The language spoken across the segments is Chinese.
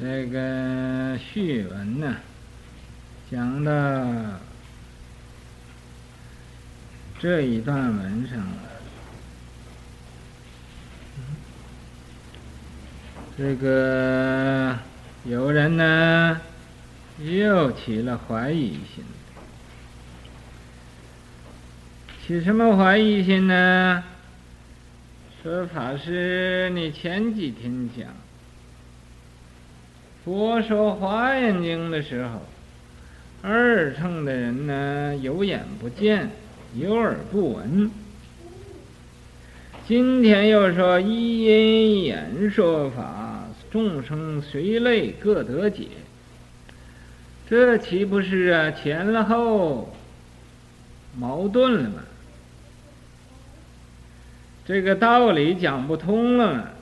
这个序文呢，讲到这一段文上。这个有人呢，又起了怀疑心。起什么怀疑心呢？说法师，你前几天讲，佛说华严经的时候，二乘的人呢，有眼不见，有耳不闻。今天又说一因演说法，众生随类各得解，这岂不是啊前后矛盾了吗？这个道理讲不通了。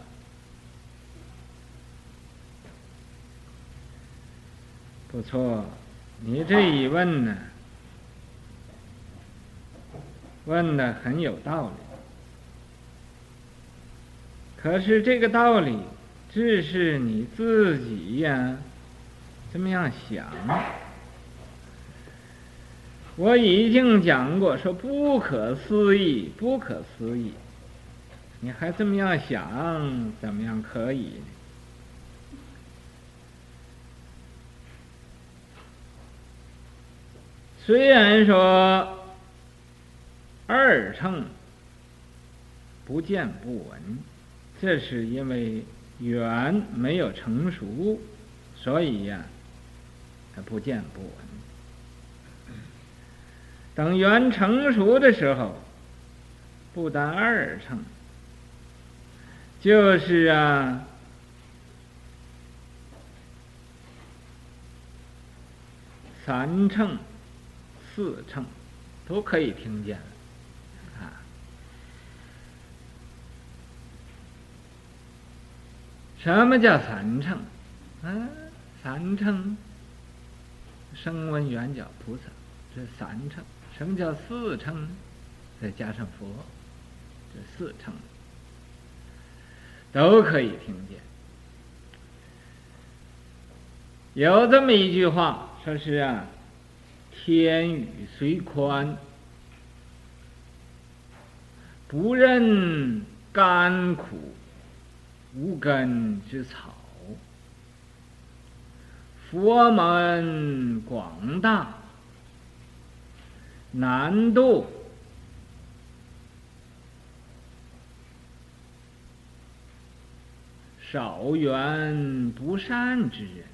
不错，你这一问呢，问的很有道理。可是这个道理，只是你自己呀，这么样想。我已经讲过，说不可思议，不可思议。你还这么样想，怎么样可以？虽然说二乘不见不闻，这是因为缘没有成熟，所以呀，不见不闻。等缘成熟的时候，不但二乘。就是啊，三乘、四乘都可以听见啊。什么叫三乘？啊，三乘，声闻缘觉菩萨，这三乘。什么叫四乘？再加上佛，这四乘。都可以听见。有这么一句话，说是啊，天宇虽宽，不任甘苦无根之草；佛门广大，难度。少缘不善之人，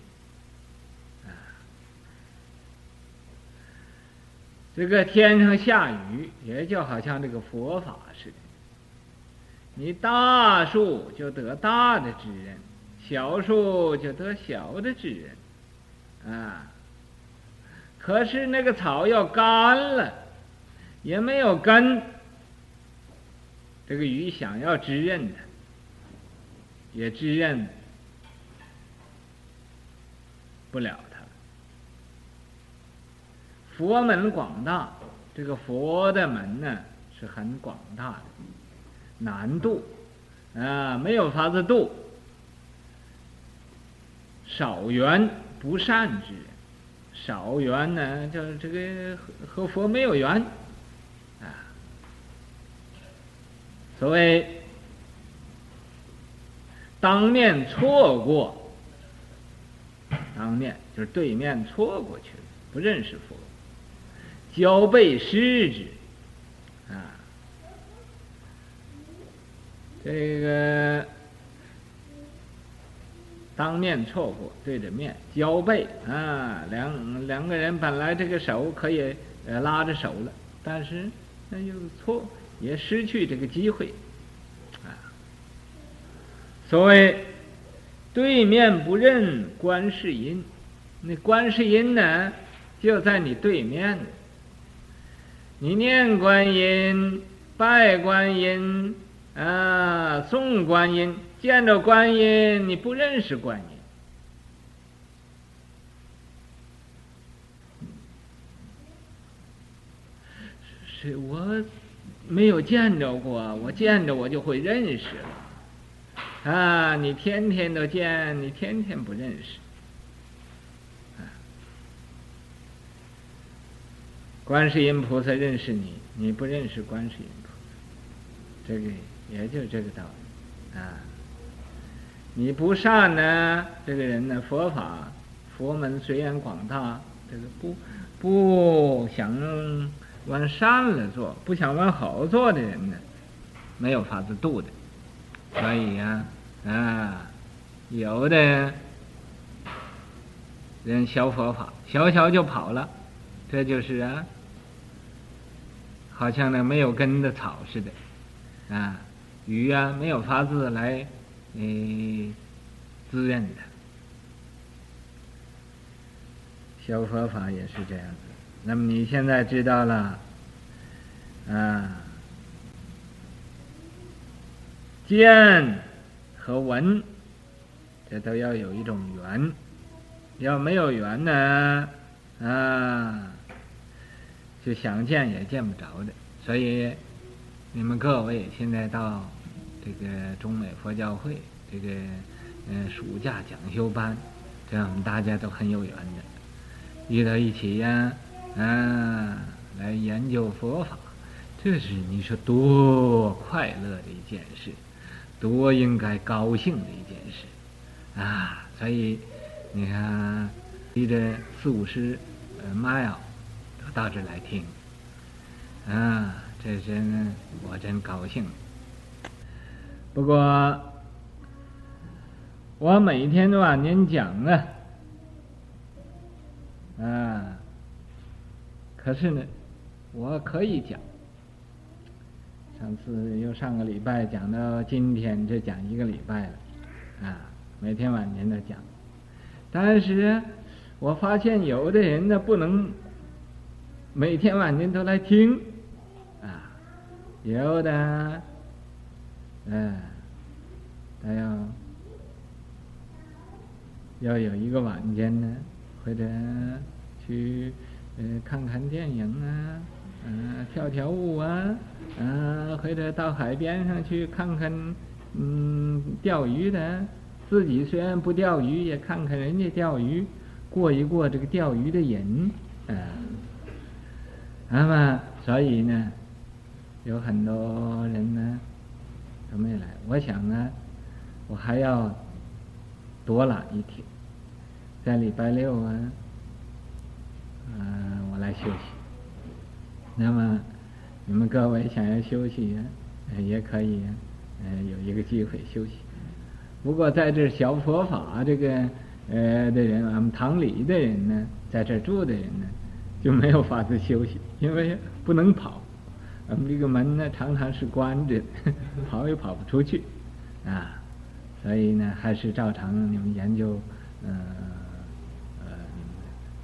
这个天上下雨，也就好像这个佛法似的。你大树就得大的智人，小树就得小的智人，啊。可是那个草要干了，也没有根，这个雨想要滋润它。也滋润不了。佛门广大，这个佛的门呢是很广大的，难度啊，没有法子度。少缘不善之人，少缘呢，就这个和和佛没有缘啊。所谓。当面错过，当面就是对面错过去了，不认识佛，交背失之，啊，这个当面错过，对着面交背啊，两两个人本来这个手可以呃拉着手了，但是那又错，也失去这个机会。啊所谓对面不认观世音，那观世音呢，就在你对面。你念观音、拜观音、啊送观音，见着观音，你不认识观音。是我没有见着过，我见着我就会认识了。啊，你天天都见，你天天不认识。观世音菩萨认识你，你不认识观世音菩萨，这个也就这个道理啊。你不善呢，这个人呢，佛法佛门虽然广大，这个不不想往善了做，不想往好做的人呢，没有法子度的。所以呀，啊，有的人学佛法，学学就跑了，这就是啊。好像那没有根的草似的，啊，鱼啊没有法子来，呃，滋润的。修佛法也是这样子。那么你现在知道了，啊，见和闻，这都要有一种缘，要没有缘呢，啊。就想见也见不着的，所以你们各位现在到这个中美佛教会这个嗯暑假讲修班，这样我们大家都很有缘的，遇到一起呀，啊，来研究佛法，这是你说多快乐的一件事，多应该高兴的一件事啊！所以你看，离着四五十呃 mile。到这来听，啊，这真我真高兴。不过我每天都晚年讲啊，啊，可是呢，我可以讲。上次又上个礼拜讲到今天，这讲一个礼拜了，啊，每天晚年都讲。但是我发现有的人呢，不能。每天晚间都来听，啊，有的，嗯，他要要有一个晚间呢，或者去呃看看电影啊，嗯、跳跳舞啊，嗯、或者到海边上去看看，嗯，钓鱼的，自己虽然不钓鱼，也看看人家钓鱼，过一过这个钓鱼的瘾，啊。那么，所以呢，有很多人呢都没来。我想呢，我还要多来一天，在礼拜六啊，嗯、我来休息。那么，你们各位想要休息啊，也可以啊，有一个机会休息。不过在这学佛法这个呃的人，俺们堂里的人呢，在这住的人呢。就没有法子休息，因为不能跑，我们这个门呢常常是关着，跑也跑不出去，啊，所以呢还是照常你们研究，呃呃，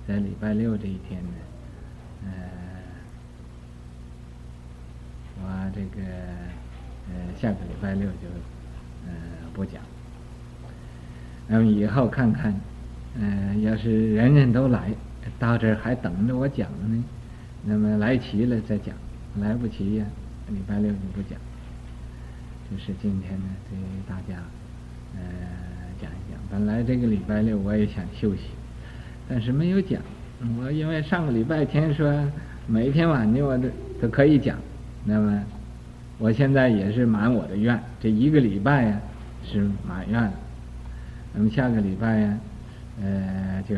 在礼拜六这一天呢，呃，我这个呃下个礼拜六就呃不讲，那么以后看看，呃，要是人人都来。到这儿还等着我讲呢，那么来齐了再讲，来不齐呀，礼拜六就不讲。就是今天呢，给大家呃讲一讲。本来这个礼拜六我也想休息，但是没有讲。我因为上个礼拜天说每天晚上我都都可以讲，那么我现在也是满我的愿，这一个礼拜呀是满愿。那么下个礼拜呀，呃就。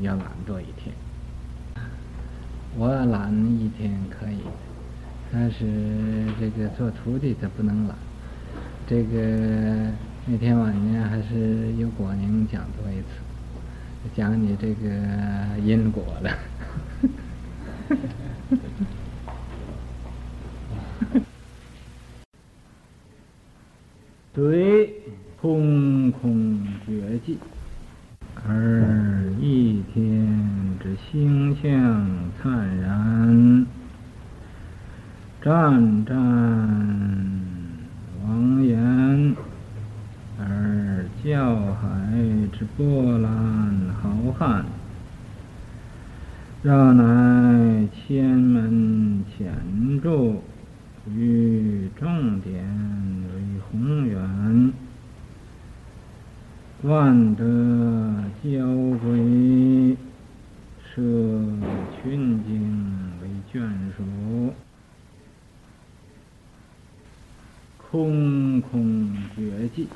要懒惰一天，我懒一天可以，但是这个做徒弟的不能懒。这个那天晚上还是由果宁讲多一次，讲你这个因果了。对，空空绝迹。而一天之星象灿然，湛湛王岩；而教海之波澜浩瀚，让乃千门浅着，于正典为宏远。万德交会，摄群经为眷属，空空绝迹。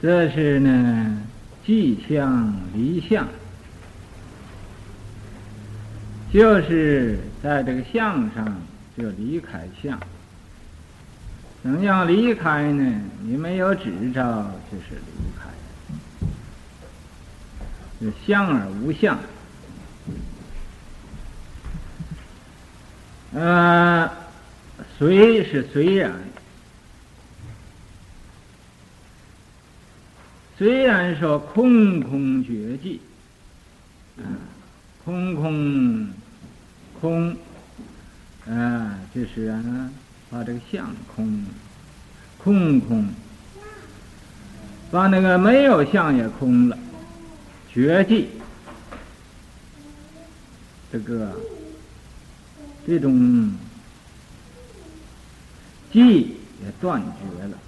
这是呢，寂相离相，就是在这个相上就离开相。怎样离开呢？你没有执照，就是离开。就相而无相。呃，虽是虽然，虽然说空空绝迹，空空空，啊，就是啊。把这个相空，空空，把那个没有相也空了，觉寂，这个这种寂也断绝了。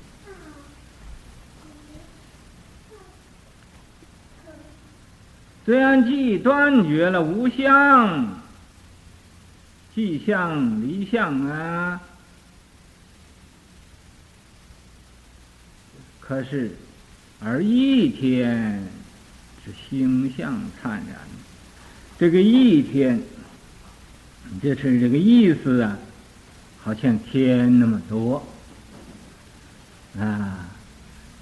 虽然寂断绝了，无相，寂相离相啊。可是，而一天是星象灿然。这个一天，就是这个意思啊，好像天那么多啊。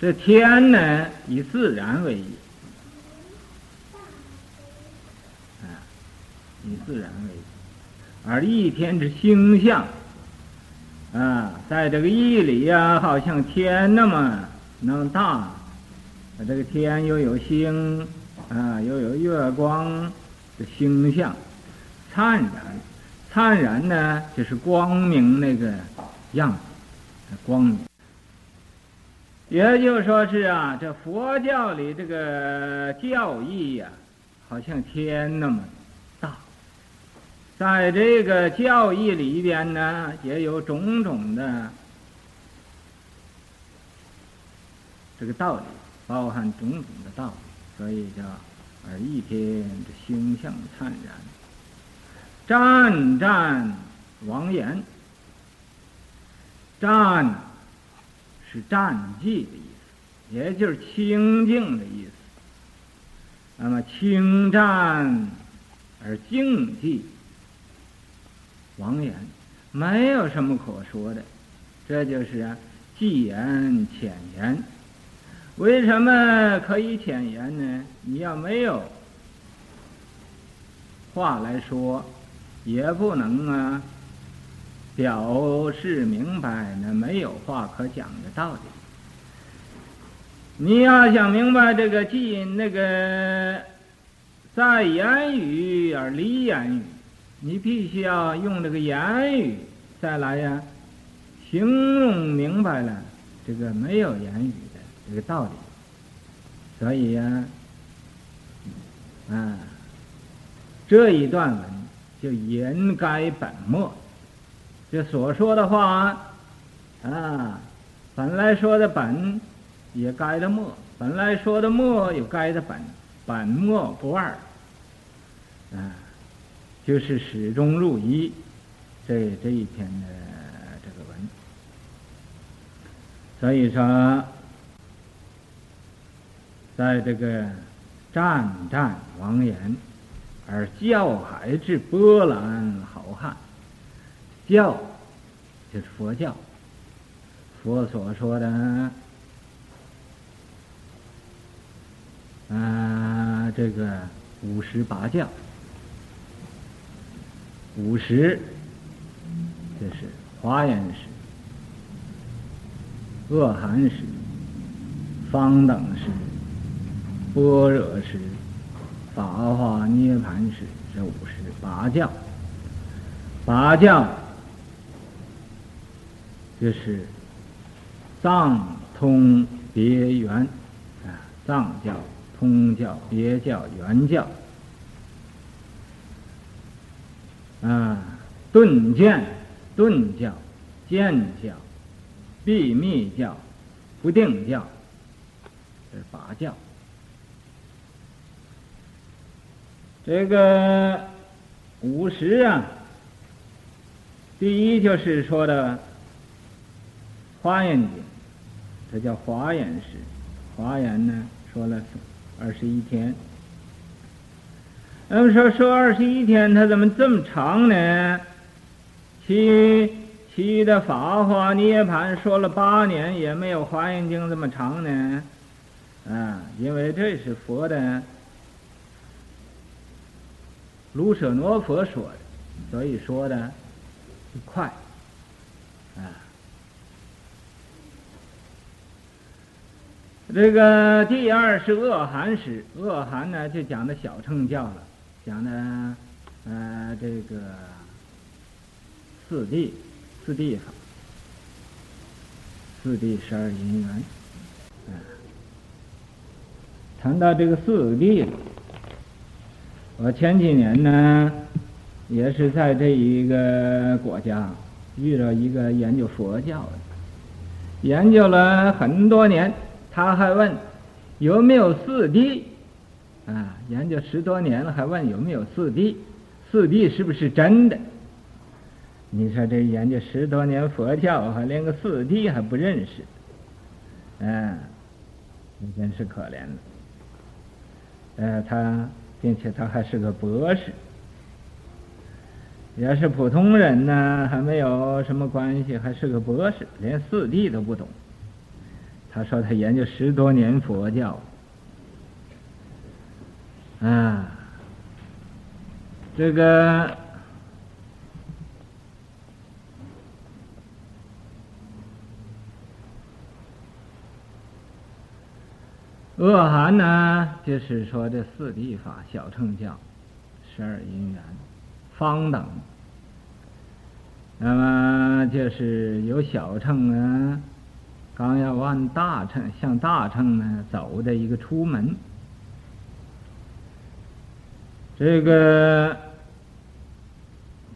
这天呢，以自然为啊，以自然为，而一天之星象啊，在这个义里呀，好像天那么。那么大，这个天又有星，啊，又有月光的星象，灿然，灿然呢，就是光明那个样子，光明。也就说是啊，这佛教里这个教义呀，好像天那么大，在这个教义里边呢，也有种种的。这个道理包含种种的道理，所以叫而一天这星象灿然。湛湛王言，湛是湛寂的意思，也就是清净的意思。那么清湛而静寂，王言没有什么可说的，这就是啊，寂言浅言。为什么可以浅言呢？你要没有话来说，也不能啊表示明白那没有话可讲的道理。你要想明白这个寂那个在言语而离言语，你必须要用这个言语再来呀形容明白了这个没有言语。这个道理，所以呀，啊，这一段文就言该本末，就所说的话啊，本来说的本也该的末，本来说的末又改的本，本末不二，啊，就是始终如一，这这一篇的这个文，所以说。在这个战战王言，而教海之波澜浩瀚，教就是佛教，佛所说的啊，这个五十八教，五十就是华严时、恶寒时、方等时。般若时、法华涅槃时，这五十八教。八教就是藏通别圆啊，藏教、通教、别教、圆教啊，顿渐顿教、渐教、秘密教、不定教，这是法教。这个五十啊，第一就是说的《华严经》，这叫华严时。华严呢说了二十一天。那么说说二十一天，它怎么这么长呢？其其余的法华涅槃说了八年，也没有《华严经》这么长呢。啊，因为这是佛的卢舍那佛说的，所以说的快。啊，这个第二是恶寒时，恶寒呢就讲的小乘教了。讲的，呃，这个四谛，四谛法，四谛十二因缘，啊，谈到这个四谛，我前几年呢，也是在这一个国家遇到一个研究佛教的，研究了很多年，他还问有没有四谛。啊，研究十多年了，还问有没有四谛？四谛是不是真的？你说这研究十多年佛教，还连个四谛还不认识？嗯，你真是可怜了。呃，他并且他还是个博士，也是普通人呢，还没有什么关系，还是个博士，连四谛都不懂。他说他研究十多年佛教。啊，这个恶寒呢，就是说这四地法、小乘教、十二因缘、方等，那么就是有小乘啊，刚要往大乘向大乘呢走的一个出门。这个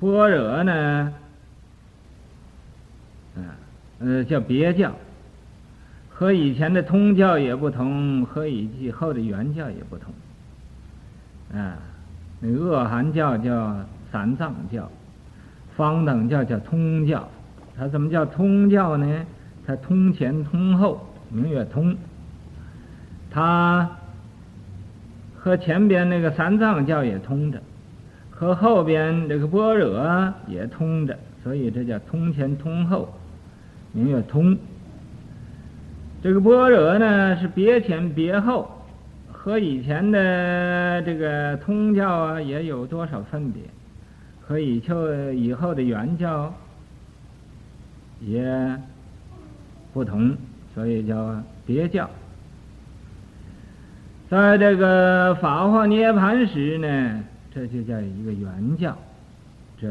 般若呢，啊，呃，叫别教，和以前的通教也不同，和以后的圆教也不同，啊，那恶寒教叫三藏教，方等教叫通教，它怎么叫通教呢？它通前通后，明月通，它。和前边那个三藏教也通着，和后边这个般若也通着，所以这叫通前通后，明月通。这个般若呢是别前别后，和以前的这个通教啊也有多少分别，和以就以后的圆教也不同，所以叫别教。在这个法华涅槃时呢，这就叫一个圆教，这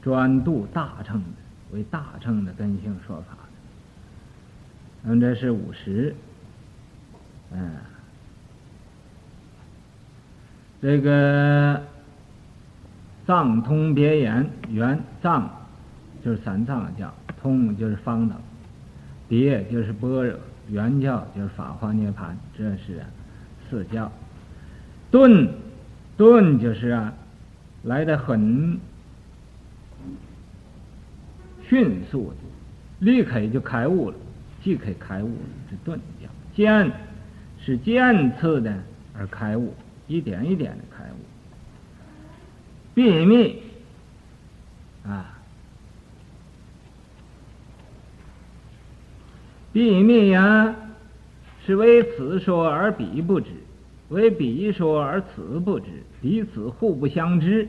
专度大乘的，为大乘的根性说法。那么这是五十，嗯，这个藏通别圆，圆藏就是三藏教，通就是方等，别就是般若。圆教就是法华涅槃，这是四教。顿顿就是啊，来的很迅速，立刻就开悟了，既可以开悟了，这顿教。渐是渐次的而开悟，一点一点的开悟。秘密啊。秘密呀，是为此说而彼不知，为彼说而此不知，彼此互不相知，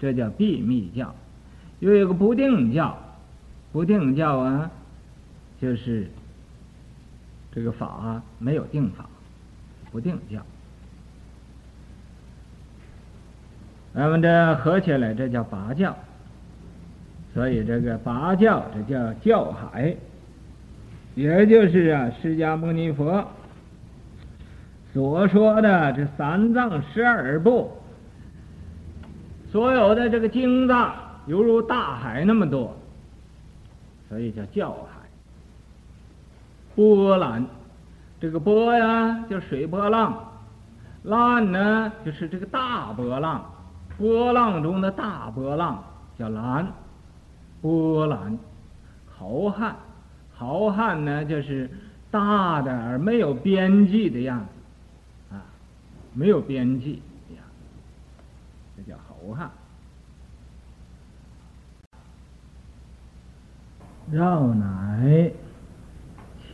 这叫秘密教。又有个不定教，不定教啊，就是这个法啊没有定法，不定教。那么这合起来，这叫八教。所以这个八教，这叫教海。也就是啊，释迦牟尼佛所说的这三藏十二部，所有的这个经藏犹如大海那么多，所以叫教海。波澜，这个波呀，就水波浪；澜呢，就是这个大波浪。波浪中的大波浪叫澜，波澜豪汉，豪汉呢，就是大的而没有边际的样子，啊，没有边际的样子，这叫豪汉。绕乃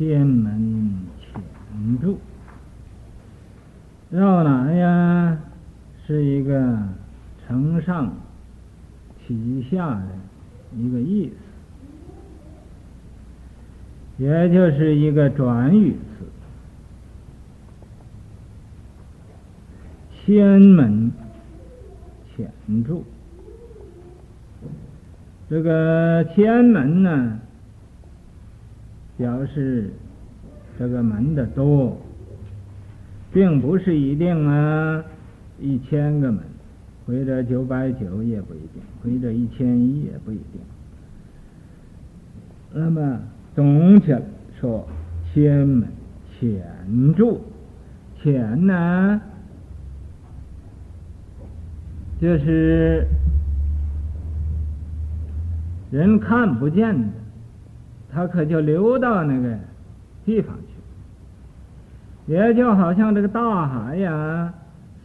天门潜注，绕乃呀，是一个承上启下的一个意思，也就是一个转语词。天门潜注。这个天门呢，表示这个门的多，并不是一定啊，一千个门，或者九百九也不一定，或者一千一也不一定。那么总体说，千门潜注，潜呢，就是。人看不见的，他可就流到那个地方去，也就好像这个大海呀，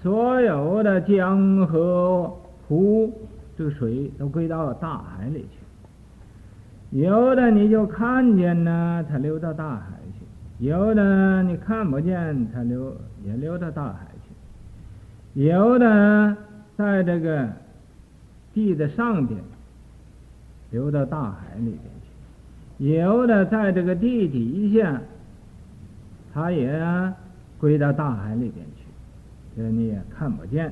所有的江河湖，这个水都归到大海里去。有的你就看见呢，它流到大海去；有的你看不见，它流也流到大海去；有的在这个地的上边。流到大海里边，有的在这个地底下，它也归到大海里边去，这你也看不见，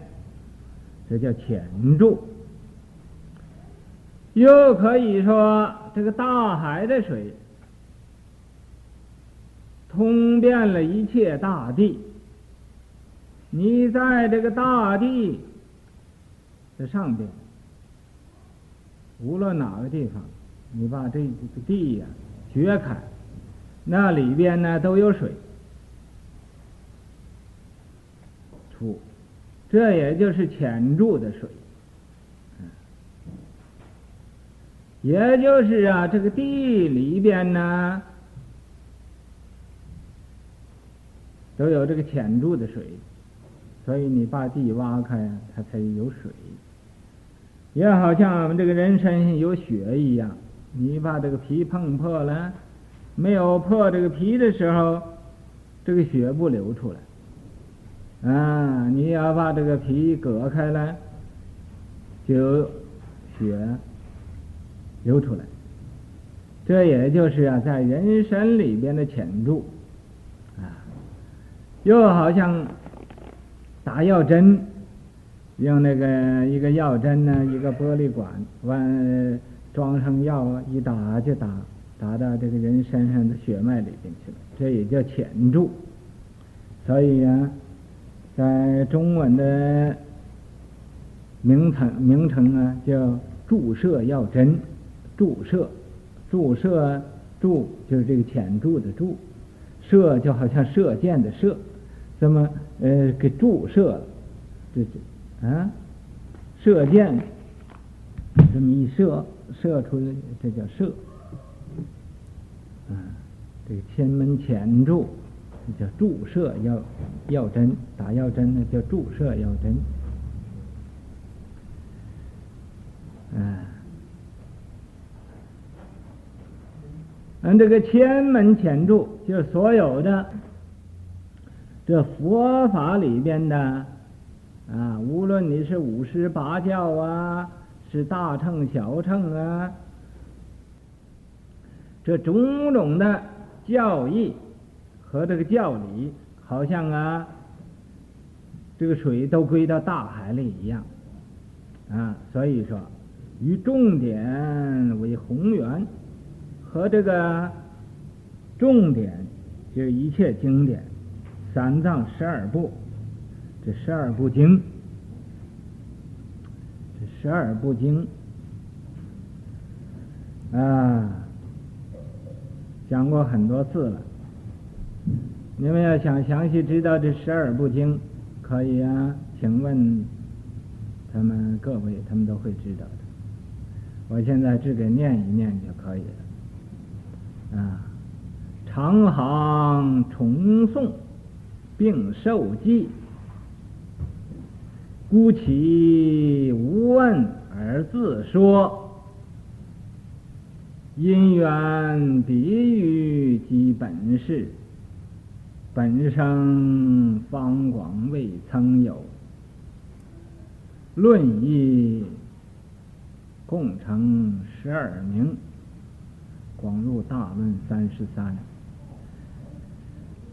这叫潜住。又可以说，这个大海的水通遍了一切大地，你在这个大地的上边。无论哪个地方，你把这个地呀掘开，那里边呢都有水出，这也就是潜注的水。也就是啊，这个地里边呢都有这个潜注的水，所以你把地挖开，它才有水。也好像我们这个人身上有血一样，你把这个皮碰破了，没有破这个皮的时候，这个血不流出来。啊，你要把这个皮割开了，就血流出来。这也就是啊，在人身里边的潜注啊，又好像打药针。用那个一个药针呢，一个玻璃管，完装上药啊，一打就打，打到这个人身上的血脉里边去了，这也叫潜注。所以啊，在中文的名称名称啊，叫注射药针，注射，注射，注就是这个潜注的注，射就好像射箭的射，这么呃给注射了，这这。啊，射箭，这么一射，射出的，这叫射。啊，这个千门前注，这叫注射药药针，打药针呢叫注射药针。啊，嗯这个千门前注，就是所有的这佛法里边的。啊，无论你是五十八教啊，是大乘小乘啊，这种种的教义和这个教理，好像啊，这个水都归到大海里一样啊。所以说，以重点为宏源，和这个重点就是一切经典，三藏十二部。这十二部经，十二部经啊，讲过很多次了。你们要想详细知道这十二部经，可以啊，请问他们各位，他们都会知道的。我现在只给念一念就可以了。啊，长行重诵，并受记，孤其无问而自说，因缘比喻即本事。本生方广未曾有，论议共成十二名，广入大论三十三。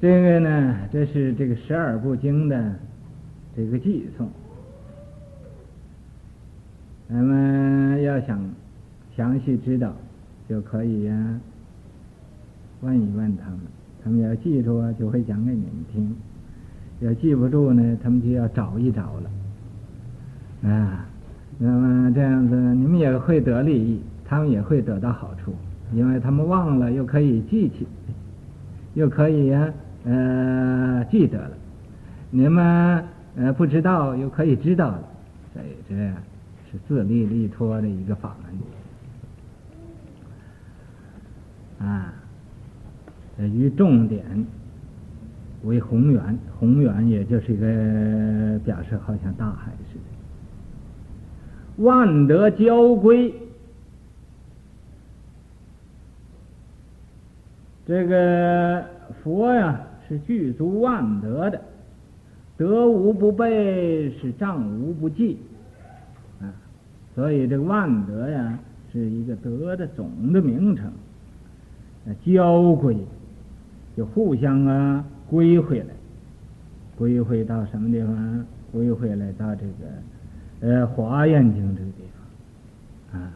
这个呢，这是这个十二部经的这个偈颂。咱们要想详细知道，就可以呀、问一问他们。他们要记住啊，就会讲给你们听；要记不住呢，他们就要找一找了。啊，那么这样子，你们也会得利益，他们也会得到好处，因为他们忘了又可以记起，又可以呀、呃，记得了；你们呃不知道又可以知道了，所以这样是自利利脱的一个法门。啊。于重点为宏远，宏远也就是一个表示，好像大海似的。万德交归，这个佛呀是具足万德的，德无不备，是障无不济。所以这个万德呀是一个德的总的名称。那交归。就互相啊归回来，归回到什么地方？归回来到这个呃《华严经》这个地方啊，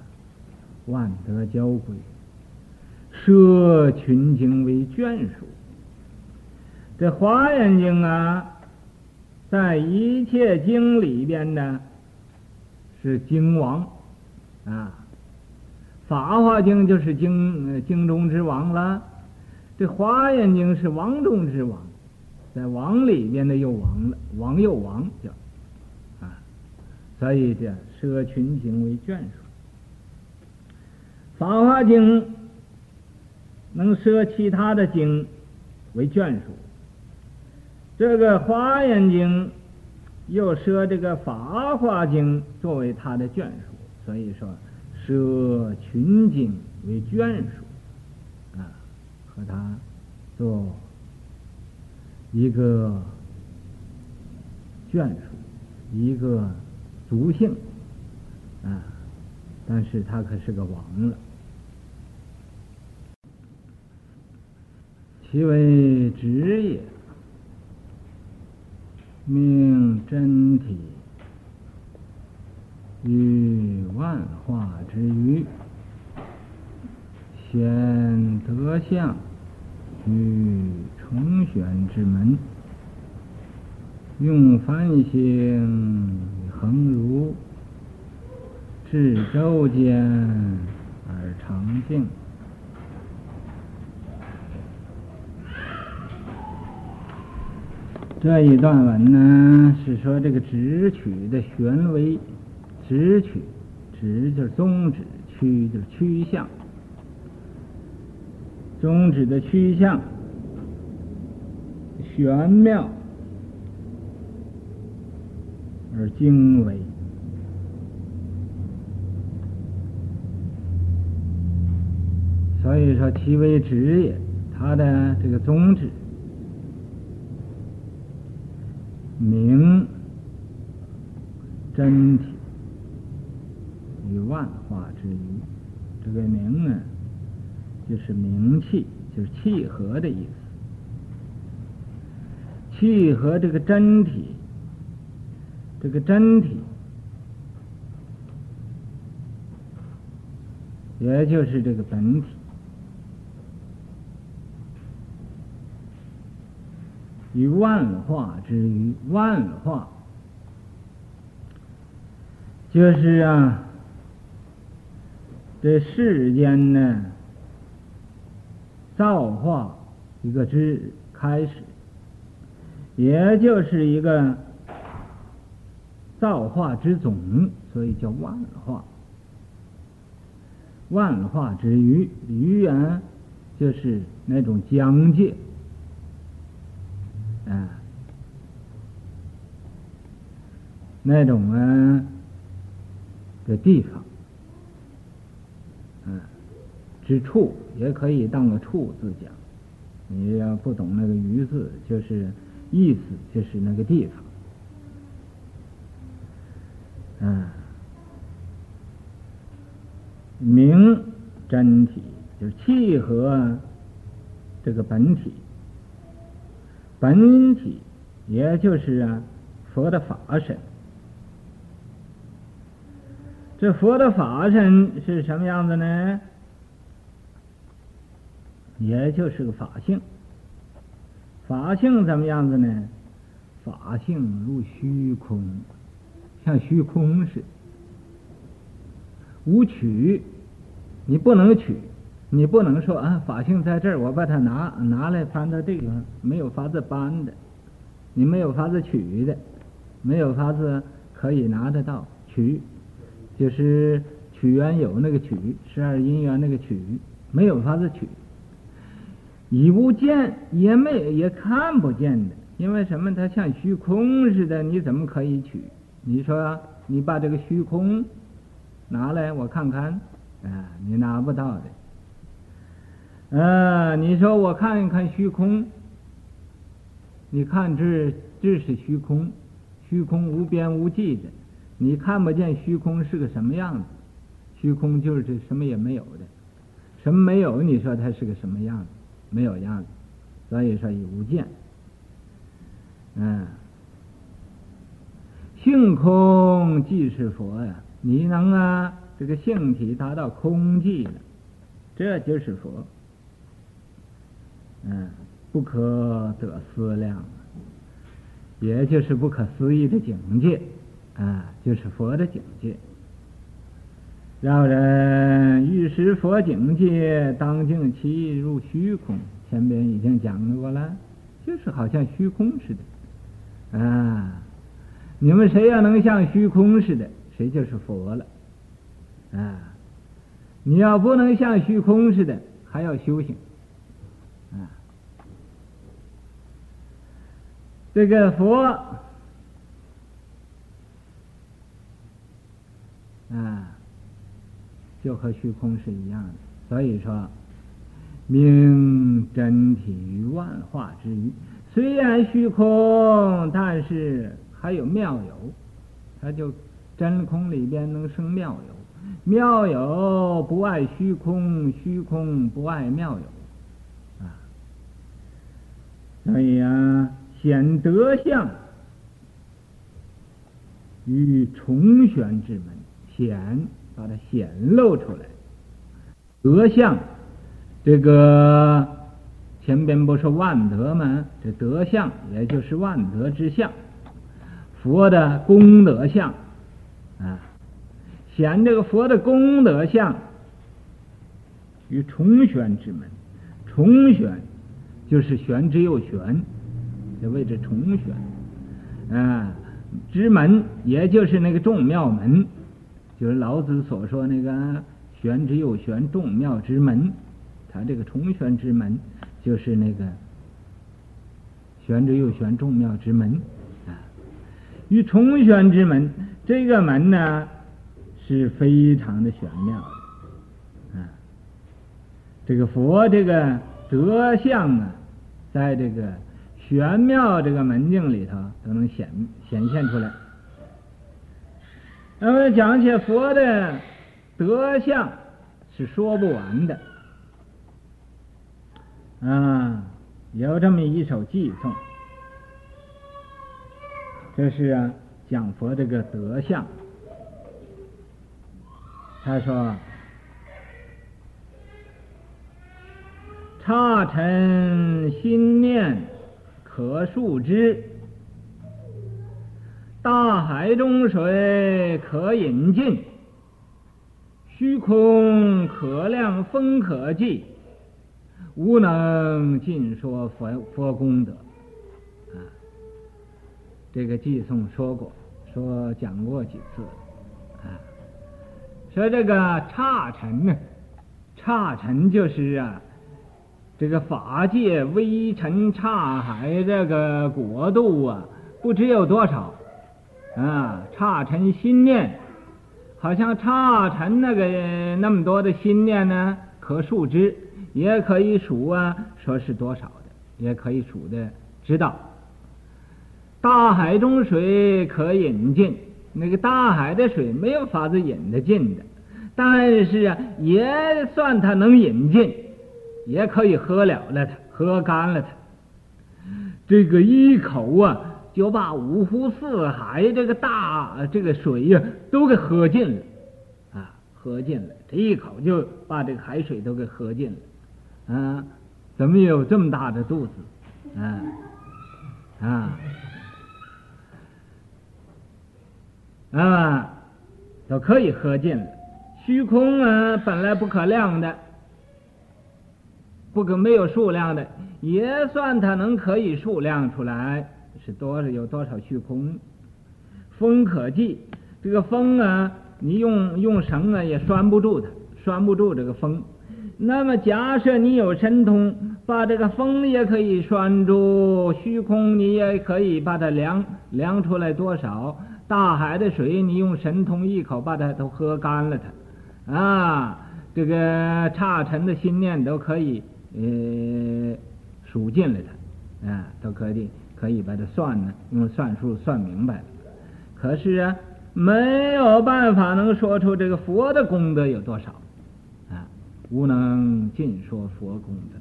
万德交归，摄群经为眷属。这《华严经》啊，在一切经里边呢，是经王啊，《法华经》就是经经中之王了。这华严经是王中之王，在王里边的又王了，王又王叫啊，所以这摄群经为眷属。法华经能摄其他的经为眷属，这个华严经又摄这个法华经作为他的眷属，所以说设群经为眷属啊。和他做一个眷属，一个族姓啊，但是他可是个王了。其为职也，命真体与万化之余，显德相。于重玄之门，用梵行恒如，至周间而常静。这一段文呢，是说这个直取的玄微，直取，直就是宗旨，趋就是趋向。宗旨的趋向玄妙而精微，所以说其为直也。他的这个宗旨，明真体与万化之余，这个明呢？就是名气，就是契合的意思。契合这个真体，这个真体，也就是这个本体，于万化之余，万化就是啊，这世间呢。造化一个之开始，也就是一个造化之总，所以叫万化。万化之余，余啊，就是那种疆界，啊，那种啊的地方，啊，之处也可以当个处字讲。你要不懂那个余字，就是意思，就是那个地方，啊。明真体就是契合这个本体，本体也就是啊佛的法身。这佛的法身是什么样子呢？也就是个法性。法性怎么样子呢？法性如虚空，像虚空似的。无取，你不能取，你不能说啊，法性在这儿，我把它拿拿来搬到这个，没有法子搬的，你没有法子取的，没有法子可以拿得到取，就是取缘有那个取，十二因缘那个取，没有法子取，已无见，也没也看不见的，因为什么？它像虚空似的，你怎么可以取？你说你把这个虚空。拿来我看看，啊，你拿不到的。嗯，你说我看一看虚空，你看这这是虚空，虚空无边无际的，你看不见虚空是个什么样子？虚空就是这什么也没有的，什么没有？你说它是个什么样子？没有样子，所以说无见。嗯，性空即是佛呀。你能啊，这个性体达到空寂了，这就是佛。嗯，不可得思量，也就是不可思议的境界啊，就是佛的境界。让人欲识佛境界，当尽其入虚空。前边已经讲过了，就是好像虚空似的啊。你们谁要能像虚空似的？谁就是佛了，啊！你要不能像虚空似的，还要修行，这个佛，啊，就和虚空是一样的。所以说，明真体于万化之余，虽然虚空，但是还有妙有，它就。真空里边能生妙有，妙有不爱虚空，虚空不爱妙有，啊，所以啊，显德相与重玄之门，显把它显露出来。德相，这个前边不是万德吗？这德相也就是万德之相，佛的功德相。啊，显这个佛的功德相与重玄之门，重玄就是玄之又玄，这谓之重玄。啊，之门也就是那个众妙门，就是老子所说那个玄之又玄众妙之门。他这个重玄之门就是那个玄之又玄众妙之门。啊，与重玄之门。这个门呢，是非常的玄妙，啊，这个佛这个德相啊，在这个玄妙这个门径里头都能显显现出来。那么讲起佛的德相，是说不完的，啊，有这么一首偈颂，这是啊。讲佛这个德相，他说：“刹尘心念可数之，大海中水可饮尽，虚空可量风可计，无能尽说佛佛功德。啊，这个偈颂说过，说讲过几次。啊，说这个刹尘呢，刹尘就是啊。这个法界微尘刹海，这个国度啊，不知有多少啊！刹尘心念，好像刹尘那个那么多的心念呢，可数之，也可以数啊，说是多少的，也可以数的知道。大海中水可引进，那个大海的水没有法子引得进的，但是啊，也算它能引进。也可以喝了了它，喝干了它。这个一口啊，就把五湖四海这个大这个水呀，都给喝尽了，啊，喝尽了。这一口就把这个海水都给喝尽了，啊，怎么有这么大的肚子？啊，啊，啊，都可以喝尽了。虚空啊，本来不可量的。不可没有数量的，也算它能可以数量出来，是多少有多少虚空。风可计，这个风啊，你用用绳啊也拴不住它，拴不住这个风。那么假设你有神通，把这个风也可以拴住，虚空你也可以把它量量出来多少。大海的水，你用神通一口把它都喝干了它，啊，这个差尘的心念都可以。呃，数尽了它，啊，都可以可以把它算呢，用算术算明白了。可是啊，没有办法能说出这个佛的功德有多少，啊，无能尽说佛功德。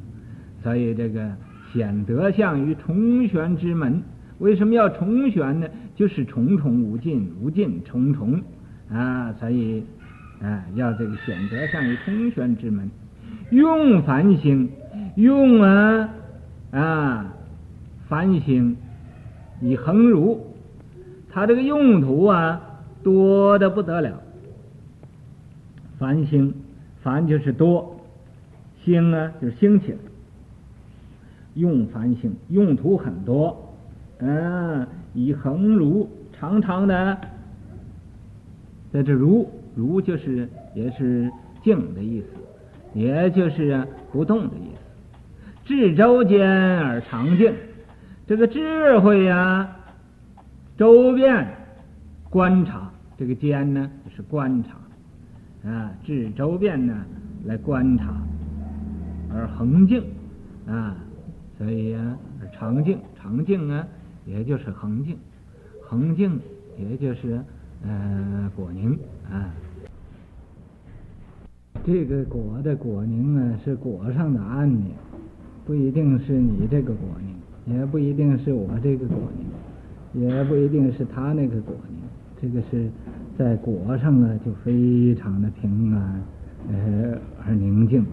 所以这个显德相于重玄之门，为什么要重玄呢？就是重重无尽，无尽重重啊，所以啊，要这个显德相于重玄之门，用梵行。用啊啊，梵行以恒如，它这个用途啊多的不得了。梵行，梵就是多，行啊就是兴起来。用梵行用途很多，嗯、以恒如长长的，在这如如就是也是静的意思，也就是啊不动的意思。至周间而常静，这个智慧呀、啊，周遍观察，这个间呢就是观察，啊，至周遍呢来观察而恒静，啊，所以、啊，常静，常静啊，也就是恒静，恒静也就是呃果宁啊。这个果的果宁呢，是果上的安宁。不一定是你这个果宁，也不一定是我这个果宁，也不一定是他那个果宁。这个是在果上呢，就非常的平安，呃，而宁静。